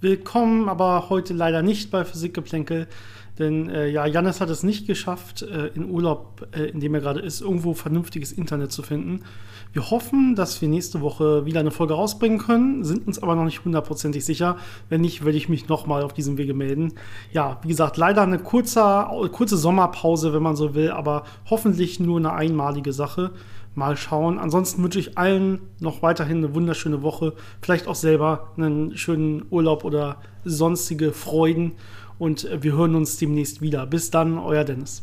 Willkommen, aber heute leider nicht bei Physikgeplänkel, denn äh, ja, Janis hat es nicht geschafft, äh, in Urlaub, äh, in dem er gerade ist, irgendwo vernünftiges Internet zu finden. Wir hoffen, dass wir nächste Woche wieder eine Folge rausbringen können, sind uns aber noch nicht hundertprozentig sicher. Wenn nicht, werde ich mich nochmal auf diesem Wege melden. Ja, wie gesagt, leider eine kurze, kurze Sommerpause, wenn man so will, aber hoffentlich nur eine einmalige Sache. Mal schauen. Ansonsten wünsche ich allen noch weiterhin eine wunderschöne Woche. Vielleicht auch selber einen schönen Urlaub oder sonstige Freuden. Und wir hören uns demnächst wieder. Bis dann, euer Dennis.